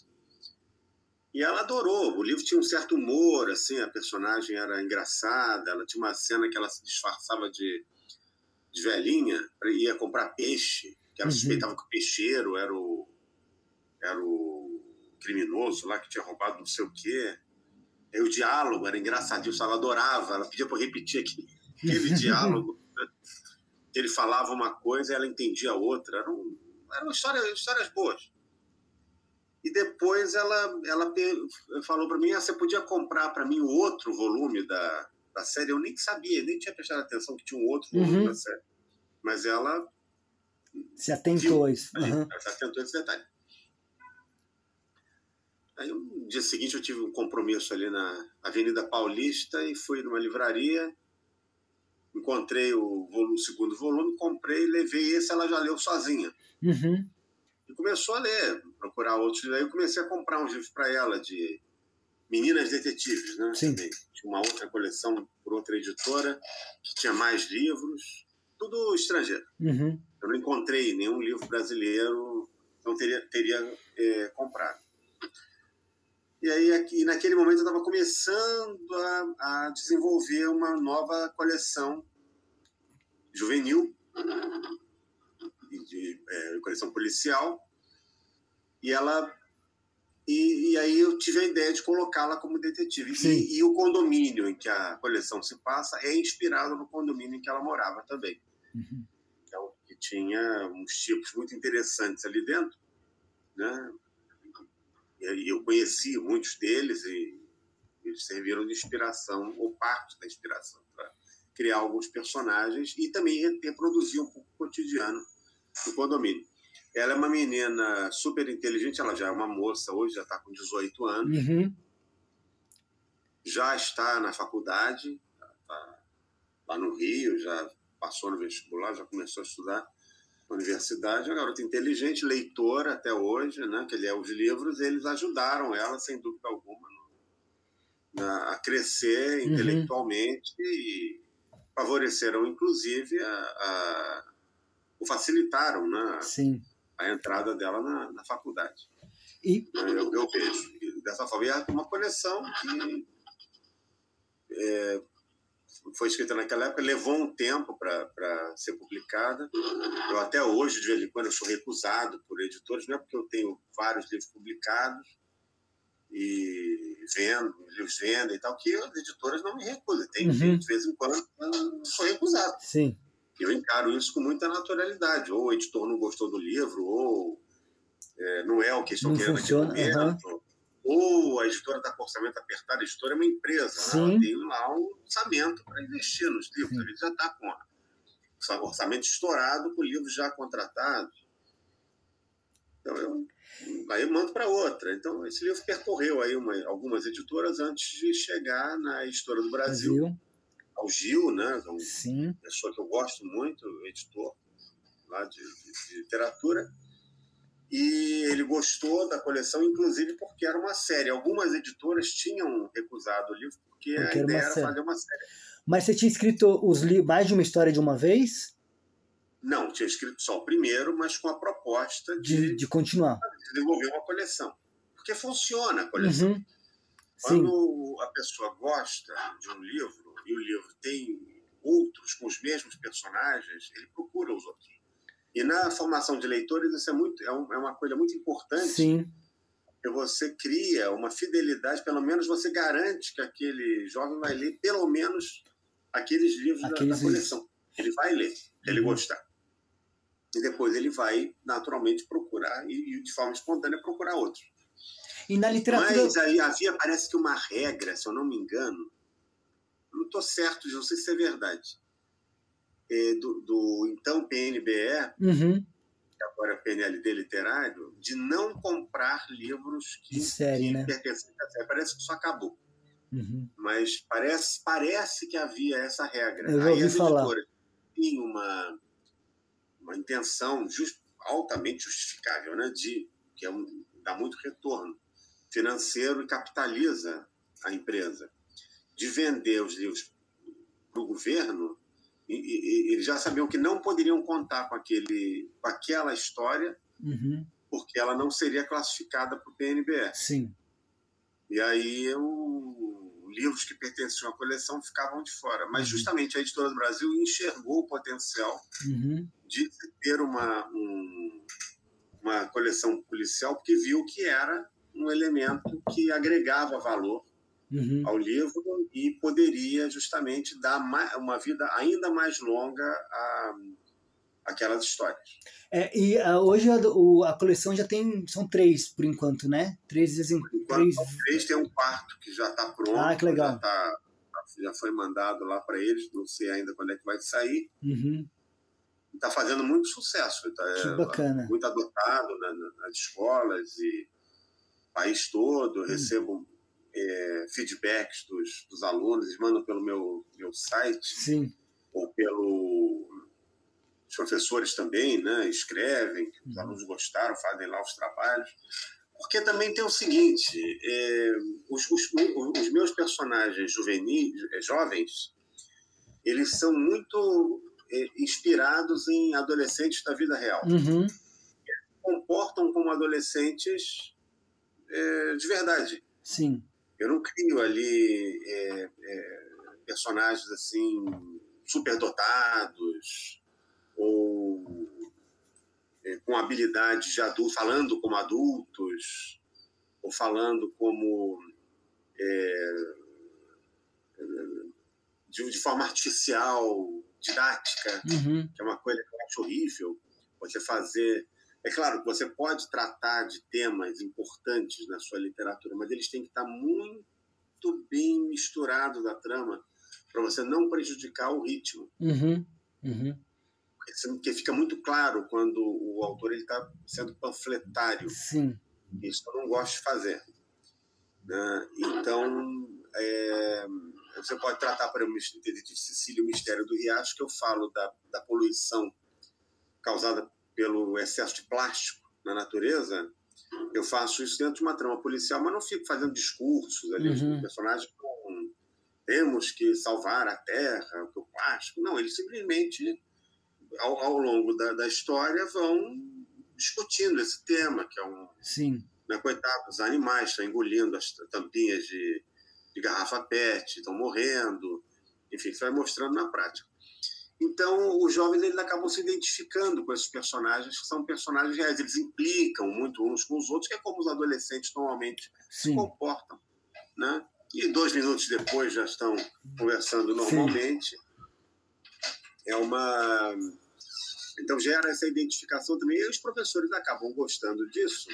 E ela adorou. O livro tinha um certo humor, assim, a personagem era engraçada. Ela tinha uma cena que ela se disfarçava de, de velhinha, ia comprar peixe, que ela Uhum. suspeitava que o peixeiro era o, era o criminoso lá que tinha roubado não sei o quê. Aí o diálogo era engraçadinho, ela adorava, ela pedia para eu repetir aquele, *laughs* aquele diálogo. né? Ele falava uma coisa e ela entendia outra. Era, um, era uma história, histórias boas. E depois ela, ela falou para mim: ah, você podia comprar para mim o outro volume da, da série. Eu nem sabia, nem tinha prestado atenção que tinha um outro volume Uhum. da série. Mas ela Se atentou a isso. Uhum. ela atentou esse detalhe. Aí, no dia seguinte, eu tive um compromisso ali na Avenida Paulista e fui numa livraria. Encontrei o, volume, o segundo volume, comprei, levei esse, ela já leu sozinha. Uhum. E começou a ler, procurar outros. Aí eu comecei a comprar uns livros para ela de Meninas Detetives, né? Sim. Também. Tinha uma outra coleção por outra editora que tinha mais livros, tudo estrangeiro. Uhum. Eu não encontrei nenhum livro brasileiro, não teria, teria é, comprado. E aí, aqui, naquele momento, eu estava começando a, a desenvolver uma nova coleção juvenil, de, de, é, coleção policial, e ela e, e aí eu tive a ideia de colocá-la como detetive. E, e o condomínio em que a coleção se passa é inspirado no condomínio em que ela morava também Uhum. então, que tinha uns tipos muito interessantes ali dentro, né? E eu conheci muitos deles e eles serviram de inspiração, ou parte da inspiração, para criar alguns personagens e também reproduzir um pouco o cotidiano do condomínio. Ela é uma menina super inteligente, ela já é uma moça hoje, já está com 18 anos, Uhum. já está na faculdade, está lá no Rio, já passou no vestibular, já começou a estudar na universidade. É uma garota inteligente, leitora até hoje, né, que lê os livros, eles ajudaram ela, sem dúvida alguma, no- na- a crescer Uhum. intelectualmente e favoreceram, inclusive, a, a- o facilitaram né, Sim. A entrada dela na, na faculdade. E Eu, eu vejo. Dessa forma, e é uma coleção que é, foi escrita naquela época, levou um tempo para ser publicada. Eu até hoje, de vez em quando, eu sou recusado por editores, não é porque eu tenho vários livros publicados e vendo, livros vendem e tal, que as editoras não me recusam. Tem, Uhum. de vez em quando, eu sou recusado. sim. Eu encaro isso com muita naturalidade. Ou o editor não gostou do livro, ou é, não é o que estão Não querendo naquele momento. Ou a editora está com orçamento apertado, a editora é uma empresa, né? Sim. ela tem lá um orçamento para investir nos livros. Sim. Ele já está com o orçamento estourado com livros já contratados. Então eu, aí eu mando para outra. Então esse livro percorreu aí uma, algumas editoras antes de chegar na editora do Brasil, Brasil. Ao Gil, né? é um Sim. pessoa que eu gosto muito, editor lá de, de- de literatura. E ele gostou da coleção, inclusive porque era uma série. Algumas editoras tinham recusado o livro porque, Porque a ideia era série. fazer uma série. Mas você tinha escrito os mais de uma história de uma vez? Não, tinha escrito só o primeiro, mas com a proposta De, de, de continuar. desenvolver uma coleção. Porque funciona a coleção. Uhum. Sim. Quando a pessoa gosta de um livro e o livro tem outros com os mesmos personagens, ele procura os outros. E na formação de leitores isso é, muito, é, é uma coisa muito importante, Sim. porque você cria uma fidelidade, pelo menos você garante que aquele jovem vai ler pelo menos aqueles livros da- Aqueles da, coleção. Ele vai ler, ele Uhum. gostar. E depois ele vai naturalmente procurar, e, e de forma espontânea procurar outros. E na literatura. Mas aí havia, parece que uma regra, se eu não me engano, não estou certo, não sei se é verdade. eh, do, do então PNBE, Uhum. agora é PNLD Literário, de não comprar livros que, De série, que né? pertencem à série. Parece que isso acabou. Uhum. mas parece, parece que havia essa regra. Eu Aí as falar. editoras tinham uma, uma intenção just, altamente justificável, né, de, que é um, dá muito retorno financeiro e capitaliza a empresa, de vender os livros para o governo, e, e- eles já sabiam que não poderiam contar com, aquele, com aquela história, Uhum. porque ela não seria classificada para o PNBE. Sim. E aí eu, livros que pertenciam à coleção ficavam de fora. Mas Uhum. justamente a Editora do Brasil enxergou o potencial Uhum. de ter uma, um- uma coleção policial, porque viu que era um elemento que agregava valor Uhum. ao livro e poderia justamente dar ma- uma vida ainda mais longa a aquelas histórias. É, e ah, hoje a, o- a coleção já tem. São três, por enquanto, né? Três exemplares. Três... três tem um quarto que já está pronto, Ah, que legal. Já, tá- já foi mandado lá para eles, não sei ainda quando é que vai sair. Uhum. está fazendo muito sucesso. Tá, Que é, bacana. Muito adotado na- nas escolas e país todo. Hum. Eu recebo é, feedbacks dos, dos alunos, eles mandam pelo meu, meu site Sim. ou pelo os professores também, né? Escrevem, os Uhum. alunos gostaram, fazem lá os trabalhos. Porque também tem o seguinte, é, os, os- os meus personagens juvenis, é, jovens, eles são muito é, inspirados em adolescentes da vida real. Uhum. Comportam como adolescentes é, de verdade. Sim. Eu não crio ali é, é, personagens assim superdotados ou é, com habilidades de adulto, falando como adultos ou falando como é, de, de forma artificial, didática Uhum. que é uma coisa que eu acho horrível você fazer. É claro que você pode tratar de temas importantes na sua literatura, mas eles têm que estar muito bem misturados da trama para você não prejudicar o ritmo. Uhum. Uhum. Porque fica muito claro quando o autor está sendo panfletário. Sim. Isso eu não gosto de fazer. né? Então, é, você pode tratar, por exemplo, Detetive Cecília, o Mistério do Riacho, que eu falo da, da poluição causada pelo excesso de plástico na natureza. Eu faço isso dentro de uma trama policial, mas não fico fazendo discursos ali. Uhum. Os personagens não temos que salvar a terra, o plástico. Não, eles simplesmente, ao, ao longo da, da história, vão discutindo esse tema, que é um, Sim. né, coitados, os animais estão engolindo as tampinhas de, de garrafa PET, estão morrendo, enfim, isso vai mostrando na prática. Então, os jovens eles acabam se identificando com esses personagens, que são personagens reais, eles implicam muito uns com os outros, que é como os adolescentes normalmente se Sim. comportam. Né? E dois minutos depois já estão conversando normalmente. É uma. Então, gera essa identificação também. E os professores acabam gostando disso,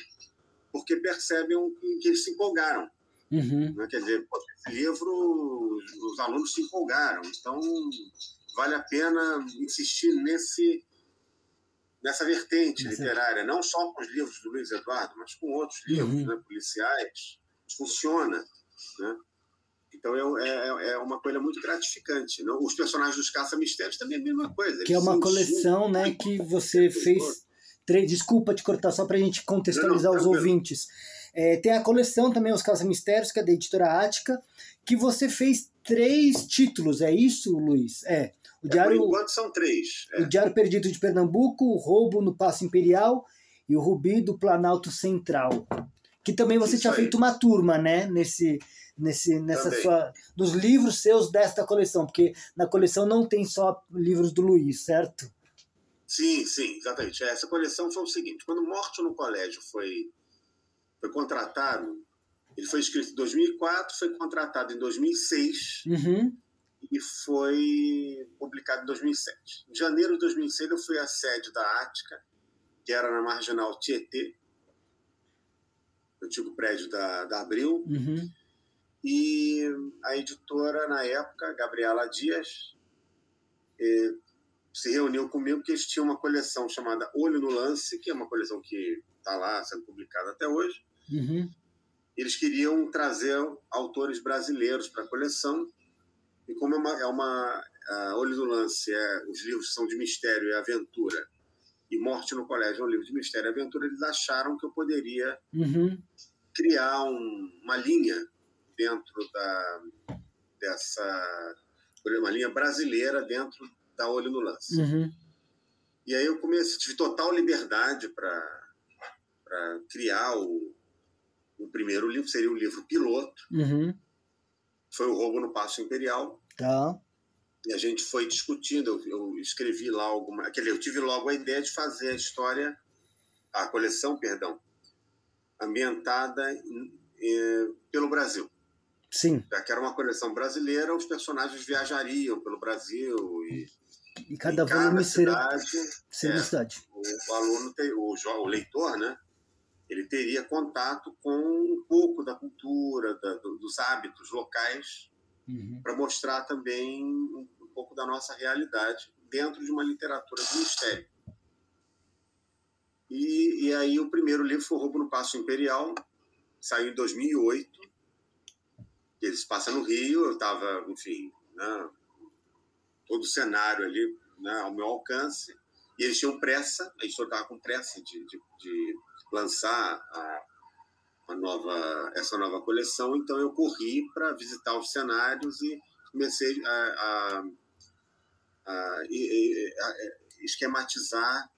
porque percebem que eles se empolgaram. Uhum. Né? Quer dizer, esse livro, os, os alunos se empolgaram. Então, vale a pena insistir nesse, nessa vertente literária, não só com os livros do Luiz Eduardo, mas com outros livros Uhum. né, policiais. Funciona. Né? Então, é, é, é uma coisa muito gratificante. Não? Os personagens dos Caça-Mistérios também é a mesma coisa. Que é uma coleção, né, que você fez. Três, desculpa te cortar, só pra gente contextualizar Não, os tranquilo. ouvintes. É, tem a coleção também, Os Caça Mistérios, que é da editora Ática, que você fez três títulos, é isso, Luiz? É. O Por Diário, enquanto são três. é. o Diário Perdido de Pernambuco, o Roubo no Paço Imperial e o Rubi do Planalto Central. Que também você Isso tinha aí. feito uma turma, né? Nesse, nesse, nessa Também. sua. Nos livros seus desta coleção, porque na coleção não tem só livros do Luiz, certo? Sim, sim, exatamente. Essa coleção foi o seguinte: quando Morte no Colégio foi, foi contratado, ele foi escrito em 2004, foi contratado em 2006 Uhum. E foi publicado em 2007. Em janeiro de 2006, eu fui à sede da Ática, que era na Marginal Tietê, antigo prédio da, da Abril, Uhum. e a editora, na época, Gabriela Dias, eh, se reuniu comigo porque eles tinham uma coleção chamada Olho no Lance, que é uma coleção que está lá sendo publicada até hoje. Uhum. Eles queriam trazer autores brasileiros para a coleção. E como é uma, é uma Olho no Lance, é, os livros são de mistério e aventura, e Morte no Colégio é um livro de mistério e aventura, eles acharam que eu poderia Uhum. criar um- uma linha dentro da, dessa. uma linha brasileira dentro da Olho no Lance. Uhum. E aí eu comecei, tive total liberdade para criar o, o primeiro livro, seria o livro piloto, Uhum. Foi o Roubo no Passo Imperial, Tá. e a gente foi discutindo, eu, eu escrevi lá alguma, aquele, eu tive logo a ideia de fazer a história, a coleção, perdão, ambientada em- eh, pelo Brasil. Sim. Já que era uma coleção brasileira, os personagens viajariam pelo Brasil e E cada em cada volume seria, cidade seria é. cidade. o, o aluno, tem, o, o leitor, né? Ele teria contato com um pouco da cultura, da- do- dos hábitos locais, Uhum. para mostrar também um, um pouco da nossa realidade dentro de uma literatura de mistério. E, e aí o primeiro livro foi o Roubo no Passo Imperial, saiu em 2008. Ele se passa no Rio, eu estava, enfim, né, todo o cenário ali né, ao meu alcance. E eles tinham pressa, a editora estava com pressa de, de, de lançar a, a nova, essa nova coleção, então eu corri para visitar os cenários e comecei a, a, a, a esquematizar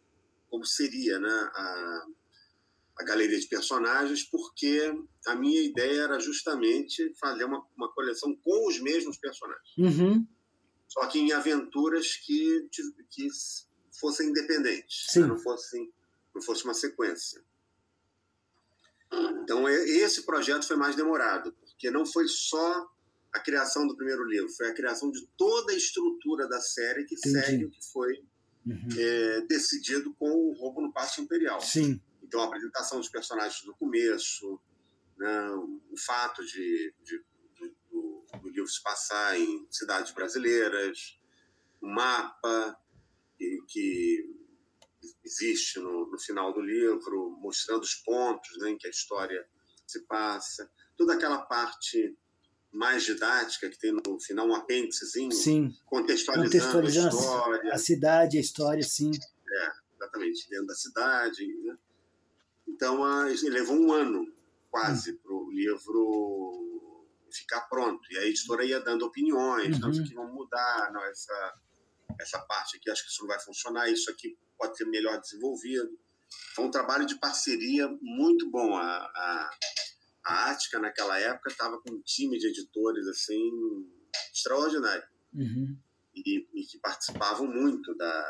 como seria né, a, a galeria de personagens, porque a minha ideia era justamente fazer uma, uma coleção com os mesmos personagens Uhum. só que em aventuras que, que fossem independentes, né? não, fossem, não fosse uma sequência. Então, esse projeto foi mais demorado, porque não foi só a criação do primeiro livro, foi a criação de toda a estrutura da série que Entendi. segue o que foi Uhum. é, decidido com o Roubo no Passo Imperial. Sim. Então, a apresentação dos personagens no começo, né, o fato de, de- do, do- do livro se passar em cidades brasileiras, o mapa que, que existe no, no final do livro, mostrando os pontos né, em que a história se passa, toda aquela parte mais didática que tem no final um apêndicezinho Sim. contextualizando, Contextualizando a história a cidade, a história, sim. exatamente, dentro da cidade. Né? Então, a, levou um ano quase para o livro ficar pronto. E a editora ia dando opiniões, não, isso Uhum. aqui vamos mudar, não, essa, essa parte aqui acho que isso não vai funcionar, isso aqui pode ser melhor desenvolvido. Foi um trabalho de parceria muito bom. A, a, a Ática, naquela época, estava com um time de editores assim extraordinário Uhum. e, e que participavam muito da,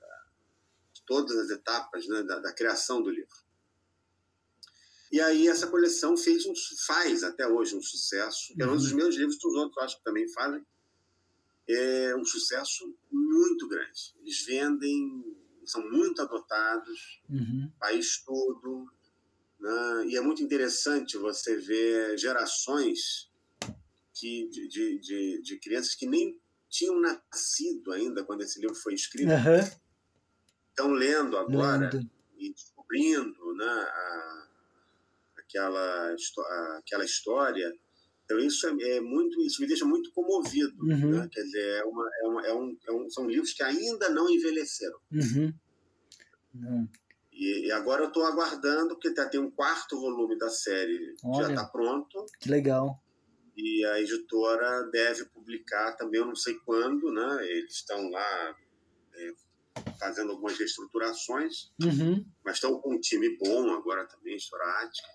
da- de todas as etapas né, da, da criação do livro. E aí essa coleção fez um, faz até hoje um sucesso, pelo menos os meus livros, os outros acho que também fazem, é um sucesso muito grande. Eles vendem, são muito adotados, Uhum. país todo, né? e é muito interessante você ver gerações que, de, de, de, de crianças que nem tinham nascido ainda quando esse livro foi escrito, Aham. estão lendo agora Lendo. e descobrindo né, a- aquela, a- aquela história. Então isso é, é muito, isso me deixa muito comovido. Uhum. né? Quer dizer, é uma, é uma, é um, é um, são livros que ainda não envelheceram. Uhum. Não. E, e agora eu estou aguardando, porque tá- tem um quarto volume da série que já Olha. está pronto. Que legal. e a editora deve publicar também, eu não sei quando, né? Eles estão lá é, fazendo algumas reestruturações, Uhum. mas estão com um time bom agora também, esporádico.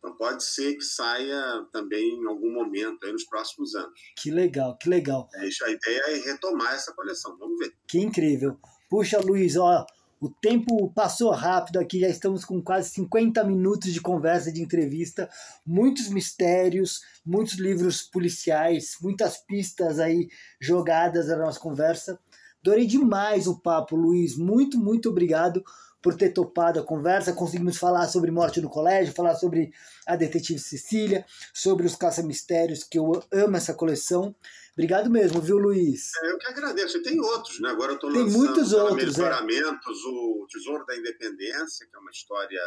Então pode ser que saia também em algum momento, aí nos próximos anos. Que legal, que legal. É, isso, a ideia é retomar essa coleção, vamos ver. Que incrível. Puxa, Luiz, ó, o tempo passou rápido aqui, já estamos com quase 50 minutos de conversa, de entrevista, muitos mistérios, muitos livros policiais, muitas pistas aí jogadas na nossa conversa. Adorei demais o papo, Luiz. Muito, muito obrigado por ter topado a conversa. Conseguimos falar sobre Morte no Colégio, falar sobre a Detetive Cecília, sobre os Caça-Mistérios, que eu amo essa coleção. Obrigado mesmo, viu, Luiz? É, eu que agradeço. E tem outros, né? Agora eu estou Tem lançando muitos outros, é. Melhoramentos, o Tesouro da Independência, que é uma história,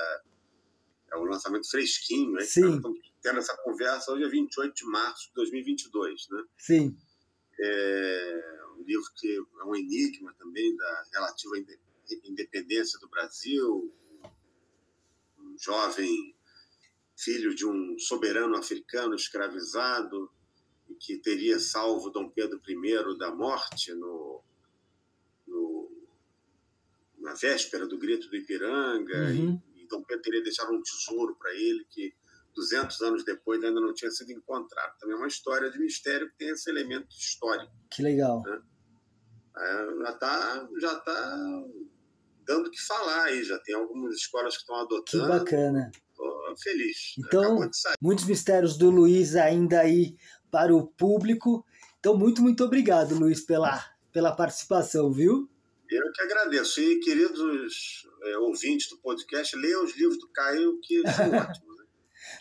é um lançamento fresquinho, né? Sim. Estamos tendo essa conversa hoje é 28 de março de 2022, né? Sim. É um livro que é um enigma também da relativa independência do Brasil, um jovem filho de um soberano africano escravizado e que teria salvo Dom Pedro I da morte no, no- na véspera do grito do Ipiranga Uhum. e, e Dom Pedro teria deixado um tesouro para ele que 200 anos depois ainda não tinha sido encontrado. Também é uma história de mistério que tem esse elemento histórico. Que legal. É, já está já tá dando o que falar aí, já tem algumas escolas que estão Que adotando. bacana. Tô feliz. Então-. Muitos mistérios do Luiz ainda aí para o público. Então, muito, muito obrigado, Luiz, pela, pela participação, viu? Eu que agradeço. E, queridos é, ouvintes do podcast, leiam os livros do Caio, que são *laughs* ótimos.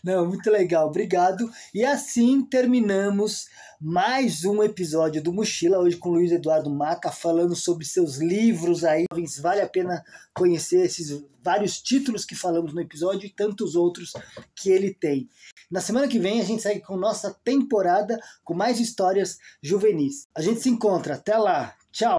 Não, muito legal, obrigado. E assim terminamos mais um episódio do Mochila, hoje com Luiz Eduardo Maca, falando sobre seus livros aí. Vale a pena conhecer esses vários títulos que falamos no episódio e tantos outros que ele tem. Na semana que vem a gente segue com nossa temporada com mais histórias juvenis. A gente se encontra, até lá. Tchau!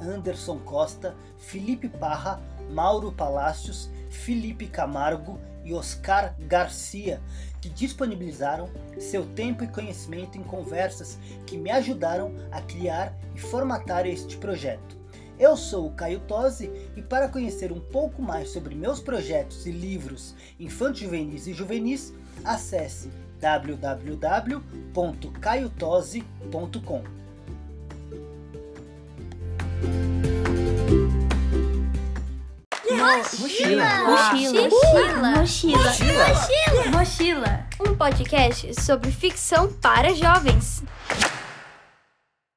Anderson Costa, Felipe Parra, Mauro Palácios, Felipe Camargo e Oscar Garcia, que disponibilizaram seu tempo e conhecimento em conversas que me ajudaram a criar e formatar este projeto. Eu sou o Caio Tosi e para conhecer um pouco mais sobre meus projetos e livros infanto-juvenis e juvenis, acesse www.caiotose.com. Mochila. Mochila. Mochila. Mochila. Mochila. Um podcast sobre ficção para jovens.